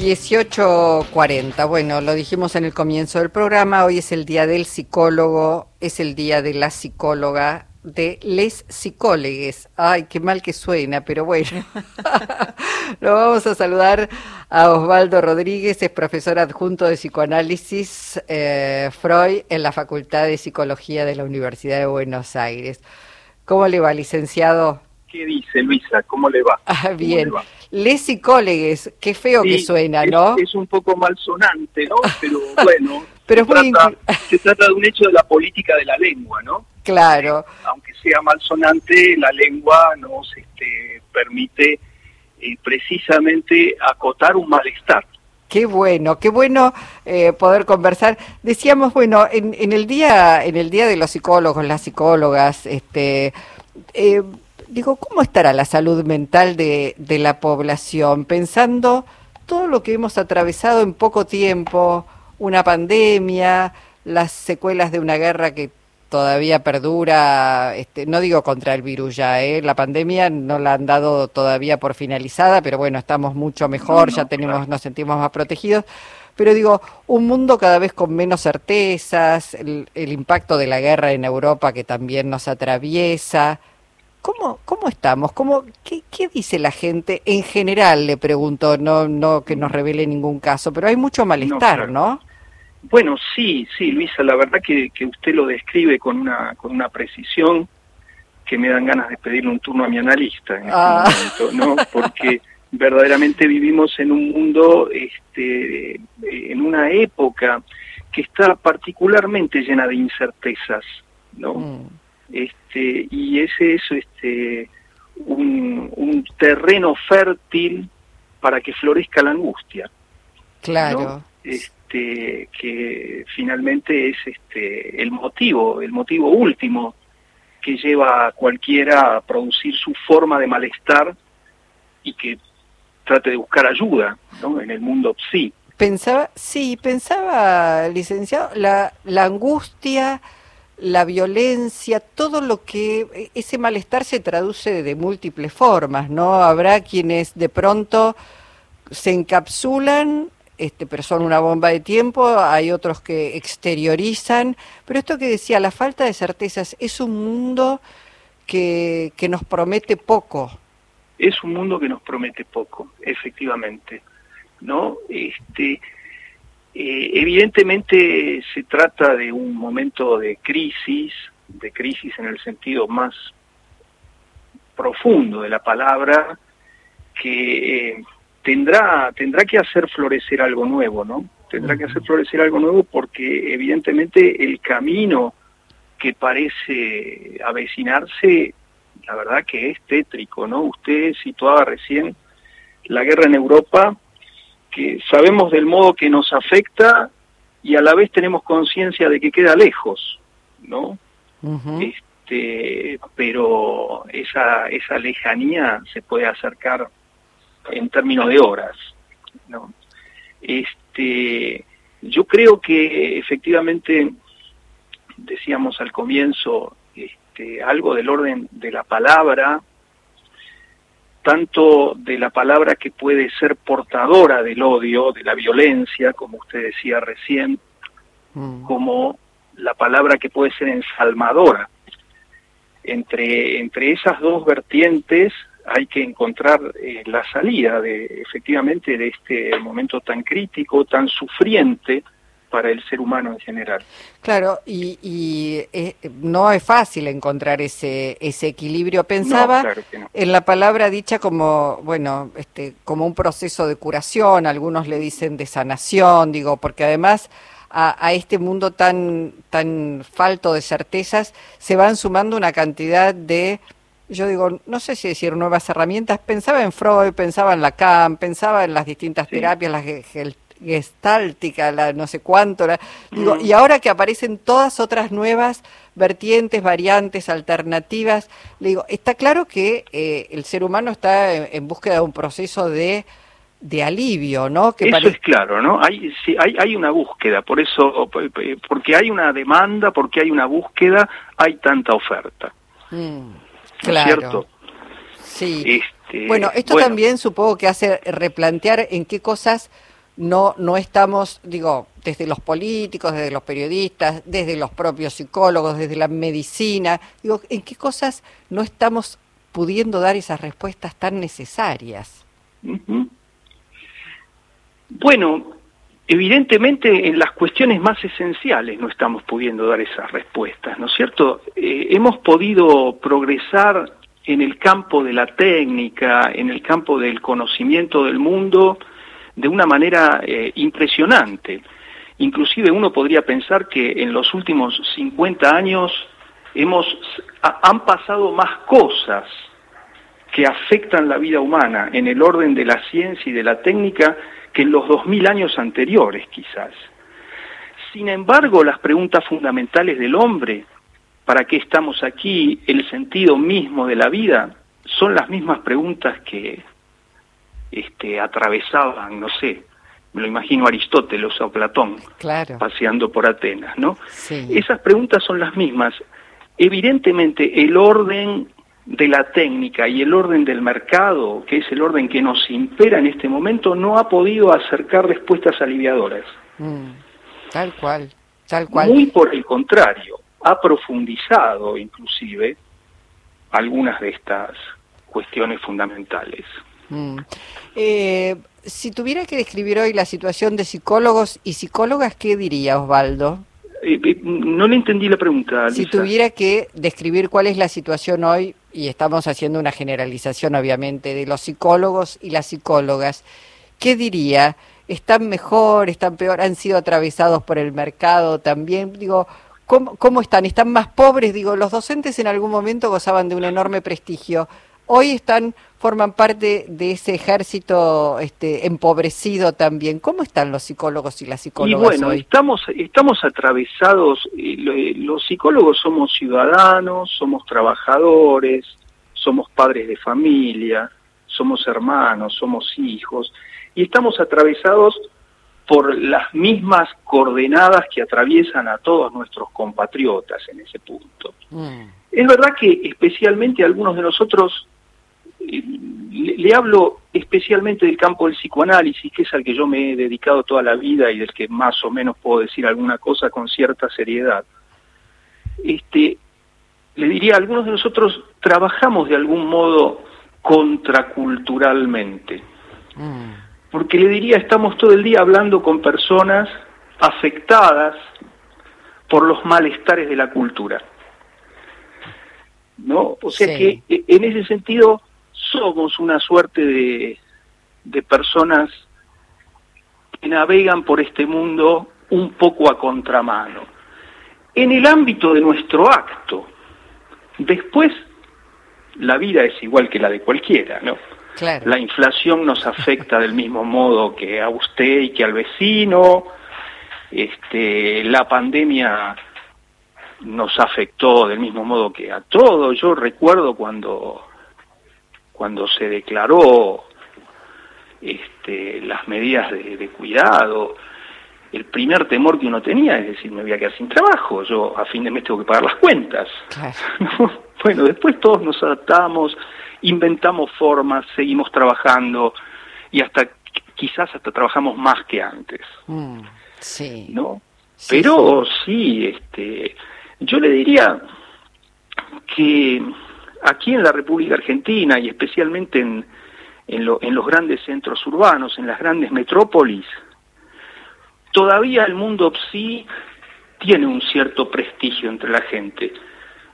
18.40. Bueno, lo dijimos en el comienzo del programa, hoy es el día del psicólogo, es el día de la psicóloga, de les psicólogues. Ay, qué mal que suena, pero bueno. lo vamos a saludar a Osvaldo Rodríguez, es profesor adjunto de psicoanálisis eh, Freud en la Facultad de Psicología de la Universidad de Buenos Aires. ¿Cómo le va, licenciado? ¿Qué dice Luisa? ¿Cómo le va? Ah, bien. Les psicólogues, qué feo que suena, ¿no? Es, un poco malsonante, ¿no? Pero bueno, Pero se, trata, se, trata, de un hecho de la política de la lengua, ¿no? Claro. aunque sea malsonante, la lengua nos este, permite eh, precisamente acotar un malestar. Qué bueno, qué bueno eh, poder conversar. Decíamos, bueno, en, en, el día, en el día de los psicólogos, las psicólogas, este, eh, digo, ¿cómo estará la salud mental de, de, la población? Pensando todo lo que hemos atravesado en poco tiempo, una pandemia, las secuelas de una guerra que todavía perdura, este, no digo contra el virus ya, ¿eh? la pandemia no la han dado todavía por finalizada, pero bueno, estamos mucho mejor, no, ya tenemos, nos sentimos más protegidos. Pero digo, un mundo cada vez con menos certezas, el, el impacto de la guerra en Europa que también nos atraviesa, ¿Cómo, cómo estamos? ¿Cómo, qué, qué, dice la gente en general? Le pregunto, no, no que nos revele ningún caso, pero hay mucho malestar, ¿no? ¿no? Bueno, sí, sí, Luisa, la verdad que, que, usted lo describe con una, con una precisión que me dan ganas de pedirle un turno a mi analista en este ah. momento, ¿no? Porque verdaderamente vivimos en un mundo, este, en una época que está particularmente llena de incertezas, ¿no? Mm este y ese es este un, un terreno fértil para que florezca la angustia claro ¿no? este que finalmente es este el motivo el motivo último que lleva a cualquiera a producir su forma de malestar y que trate de buscar ayuda ¿no? en el mundo psi pensaba sí pensaba licenciado la la angustia la violencia, todo lo que ese malestar se traduce de múltiples formas, ¿no? Habrá quienes de pronto se encapsulan, este, pero son una bomba de tiempo, hay otros que exteriorizan, pero esto que decía, la falta de certezas es un mundo que, que nos promete poco. Es un mundo que nos promete poco, efectivamente, ¿no? Este, eh, evidentemente se trata de un momento de crisis, de crisis en el sentido más profundo de la palabra, que eh, tendrá, tendrá que hacer florecer algo nuevo, ¿no? Tendrá que hacer florecer algo nuevo porque evidentemente el camino que parece avecinarse, la verdad que es tétrico, ¿no? Usted situaba recién la guerra en Europa, que sabemos del modo que nos afecta y a la vez tenemos conciencia de que queda lejos, ¿no? Uh -huh. Este, pero esa esa lejanía se puede acercar en términos de horas, ¿no? Este, yo creo que efectivamente decíamos al comienzo este, algo del orden de la palabra tanto de la palabra que puede ser portadora del odio, de la violencia, como usted decía recién, mm. como la palabra que puede ser ensalmadora. Entre, entre esas dos vertientes hay que encontrar eh, la salida de efectivamente de este momento tan crítico, tan sufriente, para el ser humano en general. Claro, y, y eh, no es fácil encontrar ese, ese equilibrio. Pensaba no, claro no. en la palabra dicha como, bueno, este, como un proceso de curación, algunos le dicen de sanación, digo, porque además a, a, este mundo tan, tan falto de certezas se van sumando una cantidad de yo digo, no sé si decir nuevas herramientas, pensaba en Freud, pensaba en Lacan, pensaba en las distintas sí. terapias, las gestáltica, la no sé cuánto, la, digo, mm. y ahora que aparecen todas otras nuevas vertientes, variantes, alternativas, le digo, está claro que eh, el ser humano está en, en, búsqueda de un proceso de, de alivio, ¿no? Que eso es claro, ¿no? Hay, sí, hay, hay una búsqueda, por eso, porque hay una demanda, porque hay una búsqueda, hay tanta oferta. Mm, claro. cierto? Sí. Este, bueno, esto bueno. también supongo que hace replantear en qué cosas no, no estamos, digo, desde los políticos, desde los periodistas, desde los propios psicólogos, desde la medicina, digo, ¿en qué cosas no estamos pudiendo dar esas respuestas tan necesarias? Bueno, evidentemente en las cuestiones más esenciales no estamos pudiendo dar esas respuestas, ¿no es cierto? Eh, hemos podido progresar en el campo de la técnica, en el campo del conocimiento del mundo, de una manera eh, impresionante. Inclusive uno podría pensar que en los últimos 50 años hemos, han pasado más cosas que afectan la vida humana en el orden de la ciencia y de la técnica que en los 2000 años anteriores quizás. Sin embargo, las preguntas fundamentales del hombre, ¿para qué estamos aquí? El sentido mismo de la vida, son las mismas preguntas que este, atravesaban, no sé, me lo imagino Aristóteles o Platón, paseando por Atenas, ¿no? Esas preguntas son las mismas. Evidentemente, el orden de la técnica y el orden del mercado, que es el orden que nos impera en este momento, no ha podido acercar respuestas aliviadoras. Mm, tal cual, tal cual. Muy por el contrario, ha profundizado inclusive algunas de estas cuestiones fundamentales. Mm. Eh, si tuviera que describir hoy la situación de psicólogos y psicólogas, ¿qué diría Osvaldo? Eh, eh, no le entendí la pregunta. Si tuviera que describir cuál es la situación hoy, y estamos haciendo una generalización obviamente de los psicólogos y las psicólogas, ¿qué diría? ¿Están mejor? ¿Están peor? ¿Han sido atravesados por el mercado también? Digo, ¿cómo, cómo están? ¿Están más pobres? Digo, los docentes en algún momento gozaban de un enorme prestigio. Hoy están forman parte de ese ejército este, empobrecido también. ¿Cómo están los psicólogos y las psicólogas y bueno, Estamos, estamos atravesados, eh, los psicólogos somos ciudadanos, somos trabajadores, somos padres de familia, somos hermanos, somos hijos, y estamos atravesados por las mismas coordenadas que atraviesan a todos nuestros compatriotas en ese punto. Mm. Es verdad que especialmente algunos de nosotros le, hablo especialmente del campo del psicoanálisis, que es al que yo me he dedicado toda la vida y del que más o menos puedo decir alguna cosa con cierta seriedad. Este, le diría, algunos de nosotros trabajamos de algún modo contraculturalmente. Mm. Porque le diría, estamos todo el día hablando con personas afectadas por los malestares de la cultura. ¿No? O sea que e, en ese sentido somos una suerte de, de personas que navegan por este mundo un poco a contramano. En el ámbito de nuestro acto, después la vida es igual que la de cualquiera, ¿no? La inflación nos afecta del mismo modo que a usted y que al vecino. Este, la pandemia nos afectó del mismo modo que a todos. Yo recuerdo cuando cuando se declaró este, las medidas de, cuidado, el primer temor que uno tenía es decir, me voy a quedar sin trabajo, yo a fin de mes tengo que pagar las cuentas. bueno, después todos nos adaptamos, inventamos formas, seguimos trabajando y hasta quizás hasta trabajamos más que antes. Mm, sí. ¿No? Pero sí, este, yo le diría que aquí en la República Argentina y especialmente en, en, los grandes centros urbanos, en las grandes metrópolis, todavía el mundo psi tiene un cierto prestigio entre la gente.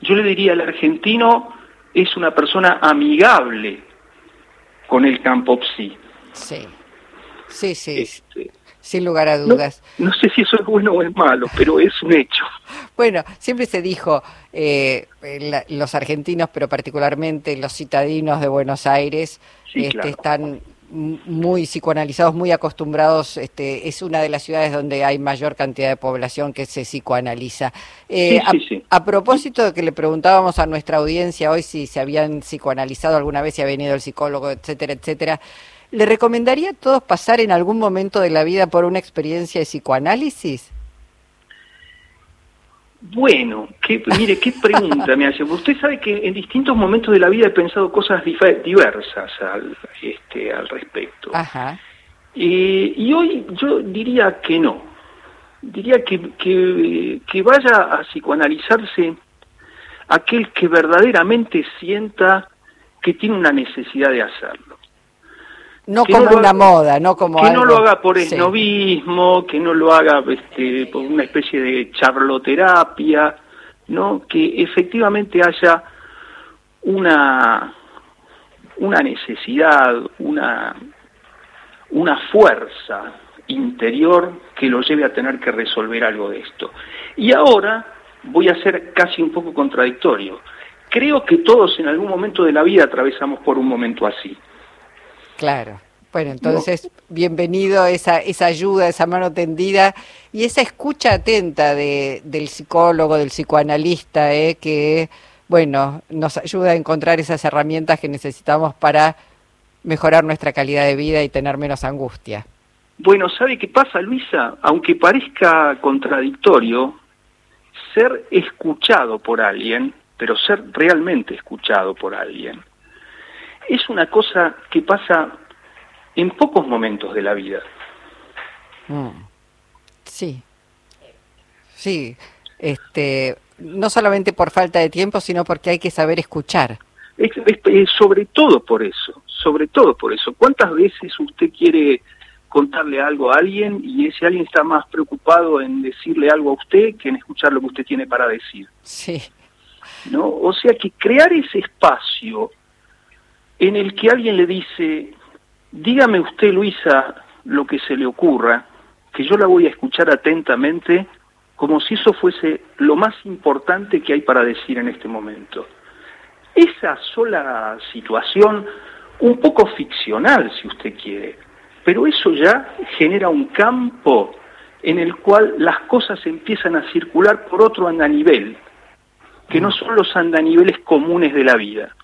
Yo le diría, el argentino es una persona amigable con el campo psi. Sí, sí, sí. Este, sin lugar a dudas. No, sé si eso es bueno o es malo, pero es un hecho. Bueno, siempre se dijo, eh, los argentinos, pero particularmente los citadinos de Buenos Aires, este, están muy psicoanalizados, muy acostumbrados, este, es una de las ciudades donde hay mayor cantidad de población que se psicoanaliza. Eh, a, propósito de que le preguntábamos a nuestra audiencia hoy si se habían psicoanalizado alguna vez, si ha venido el psicólogo, etcétera, etcétera, ¿Le recomendaría a todos pasar en algún momento de la vida por una experiencia de psicoanálisis? Bueno, mire, qué pregunta me hace. Usted sabe que en distintos momentos de la vida he pensado cosas diversas al, este, al respecto. Ajá. Eh, y hoy yo diría que no. Diría que, que, que vaya a psicoanalizarse aquel que verdaderamente sienta que tiene una necesidad de hacerlo. No como una moda, no como Que no lo haga por esnovismo, que no lo haga este, por una especie de charloterapia, ¿no? Que efectivamente haya una, una necesidad, una, una fuerza interior que lo lleve a tener que resolver algo de esto. Y ahora voy a ser casi un poco contradictorio. Creo que todos en algún momento de la vida atravesamos por un momento así. Claro. Bueno, entonces, bienvenido esa, esa ayuda, esa mano tendida y esa escucha atenta de, del psicólogo, del psicoanalista, ¿eh? que, bueno, nos ayuda a encontrar esas herramientas que necesitamos para mejorar nuestra calidad de vida y tener menos angustia. Bueno, ¿sabe qué pasa, Luisa? Aunque parezca contradictorio, ser escuchado por alguien, pero ser realmente escuchado por alguien, es una cosa que pasa en pocos momentos de la vida. Mm. Sí, sí, este, no solamente por falta de tiempo, sino porque hay que saber escuchar. Es, sobre todo por eso, sobre todo por eso. ¿Cuántas veces usted quiere contarle algo a alguien y ese alguien está más preocupado en decirle algo a usted que en escuchar lo que usted tiene para decir? Sí. ¿No? O sea que crear ese espacio en el que alguien le dice, dígame usted, Luisa, lo que se le ocurra, que yo la voy a escuchar atentamente como si eso fuese lo más importante que hay para decir en este momento. Esa sola situación, un poco ficcional si usted quiere, pero eso ya genera un campo en el cual las cosas empiezan a circular por otro andanivel, que no son los andaniveles comunes de la vida.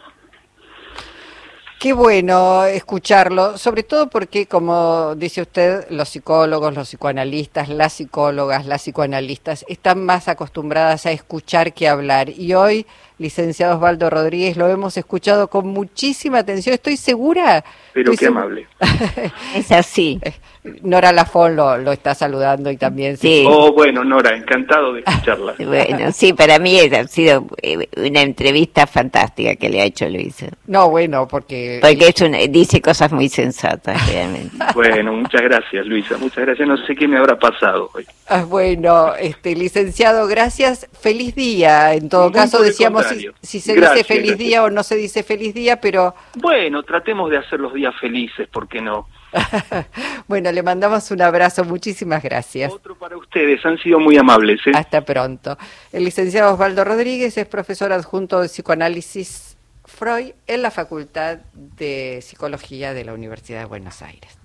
Qué bueno escucharlo, sobre todo porque, como dice usted, los psicólogos, los psicoanalistas, las psicólogas, las psicoanalistas están más acostumbradas a escuchar que a hablar. Y hoy, licenciado Osvaldo Rodríguez, lo hemos escuchado con muchísima atención. Estoy segura. Pero qué amable. es así. Eh, Nora Lafón lo, lo, está saludando y también. Sí. Oh, bueno, Nora, encantado de escucharla. bueno, sí, para mí ha sido eh, una entrevista fantástica que le ha hecho Luisa. No, bueno, porque. Porque es dice cosas muy sensatas, realmente. bueno, muchas gracias, Luisa, muchas gracias. No sé qué me habrá pasado hoy. Ah, bueno, este, licenciado, gracias. Feliz día. En todo caso, decíamos si, se dice feliz día o no se dice feliz día, pero. Bueno, tratemos de hacer los días felices, ¿por qué no? bueno, le mandamos un abrazo, muchísimas gracias. Otro para ustedes, han sido muy amables. ¿eh? Hasta pronto. El licenciado Osvaldo Rodríguez es profesor adjunto de psicoanálisis Freud en la Facultad de Psicología de la Universidad de Buenos Aires.